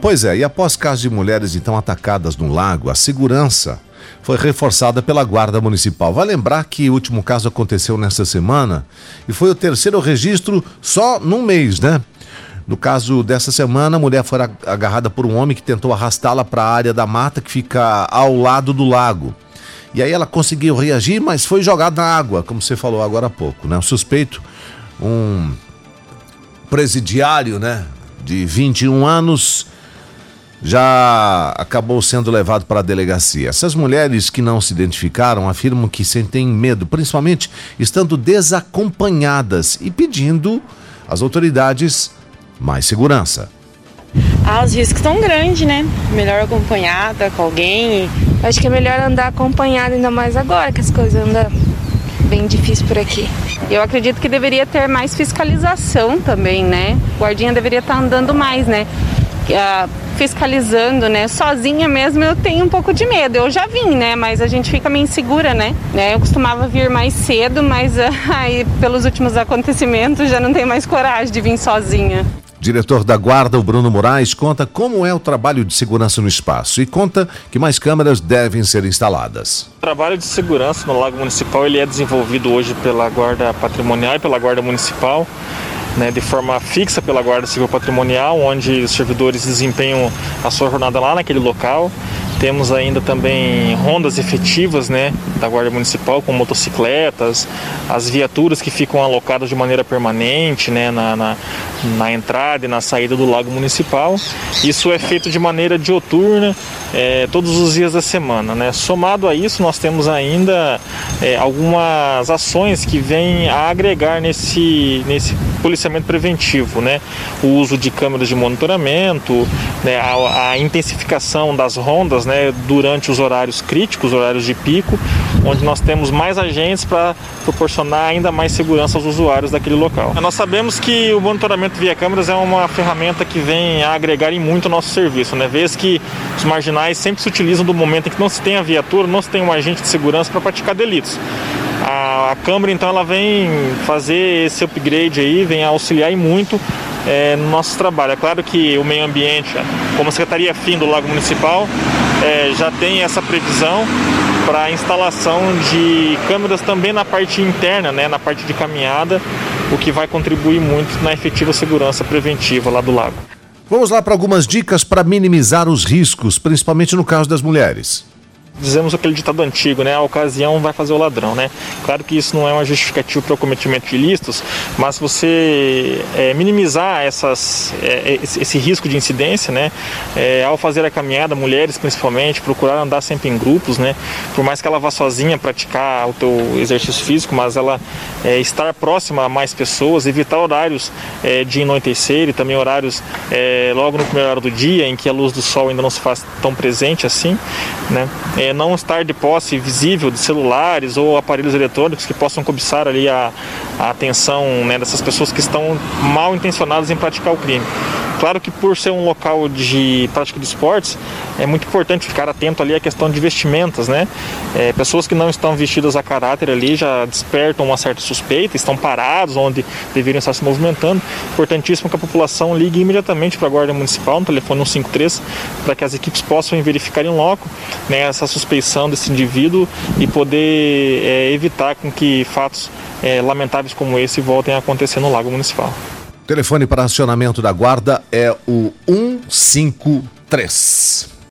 Pois é, e após casos de mulheres então atacadas no lago, a segurança foi reforçada pela Guarda Municipal. Vai lembrar que o último caso aconteceu nesta semana e foi o terceiro registro só num mês, né? No caso dessa semana, a mulher foi agarrada por um homem que tentou arrastá-la para a área da mata que fica ao lado do lago. E aí ela conseguiu reagir, mas foi jogada na água, como você falou agora há pouco, né? O suspeito, um presidiário, né, de 21 anos, já acabou sendo levado para a delegacia. Essas mulheres que não se identificaram afirmam que sentem medo, principalmente estando desacompanhadas e pedindo às autoridades mais segurança. Ah, os riscos são grandes, né? Melhor acompanhada com alguém. Acho que é melhor andar acompanhada, ainda mais agora que as coisas andam bem difícil por aqui. Eu acredito que deveria ter mais fiscalização também, né? O guardinha deveria estar andando mais, né? Fiscalizando, né? Sozinha mesmo eu tenho um pouco de medo. Eu já vim, né? Mas a gente fica meio insegura, né? né? Eu costumava vir mais cedo, mas aí pelos últimos acontecimentos já não tenho mais coragem de vir sozinha. Diretor da Guarda, o Bruno Moraes, conta como é o trabalho de segurança no espaço e conta que mais câmeras devem ser instaladas. O trabalho de segurança no Lago Municipal ele é desenvolvido hoje pela Guarda Patrimonial e pela Guarda Municipal né, de forma fixa pela Guarda Civil Patrimonial, onde os servidores desempenham a sua jornada lá naquele local. Temos ainda também rondas efetivas né, da Guarda Municipal com motocicletas, as viaturas que ficam alocadas de maneira permanente né, na, na, na entrada e na saída do Lago Municipal. Isso é feito de maneira dioturna, é, todos os dias da semana. Né? Somado a isso, nós temos ainda é, algumas ações que vêm a agregar nesse, nesse policiamento preventivo, né? O uso de câmeras de monitoramento, né? a, a intensificação das rondas, né? Durante os horários críticos, horários de pico, onde nós temos mais agentes para proporcionar ainda mais segurança aos usuários daquele local. Nós sabemos que o monitoramento via câmeras é uma ferramenta que vem a agregar em muito o nosso serviço, né? Vez que os marginais sempre se utilizam do momento em que não se tem a viatura, não se tem um agente de segurança para praticar delitos. A, a Câmara então ela vem fazer esse upgrade aí, vem auxiliar muito é, no nosso trabalho. É claro que o meio ambiente, como a Secretaria FIM do Lago Municipal, é, já tem essa previsão para a instalação de câmeras também na parte interna, né, na parte de caminhada, o que vai contribuir muito na efetiva segurança preventiva lá do lago. Vamos lá para algumas dicas para minimizar os riscos, principalmente no caso das mulheres dizemos aquele ditado antigo, né? A ocasião vai fazer o ladrão, né? Claro que isso não é uma justificativa para o cometimento de ilícitos, mas você é, minimizar essas, é, esse, esse, risco de incidência, né? É, ao fazer a caminhada, mulheres principalmente, procurar andar sempre em grupos, né? Por mais que ela vá sozinha praticar o teu exercício físico, mas ela é, estar próxima a mais pessoas, evitar horários é, de anoitecer e também horários é, logo no primeiro hora do dia, em que a luz do sol ainda não se faz tão presente assim, né? É, não estar de posse visível de celulares ou aparelhos eletrônicos que possam cobiçar ali a, a atenção né, dessas pessoas que estão mal intencionadas em praticar o crime. Claro que por ser um local de prática de esportes, é muito importante ficar atento ali à questão de vestimentas, né? É, pessoas que não estão vestidas a caráter ali já despertam uma certa suspeita, estão parados onde deveriam estar se movimentando. Importantíssimo que a população ligue imediatamente para a Guarda Municipal no telefone 153 para que as equipes possam verificar em loco né, essa suspeição desse indivíduo e poder é, evitar com que fatos é, lamentáveis como esse voltem a acontecer no Lago Municipal. Telefone para acionamento da guarda é o 153.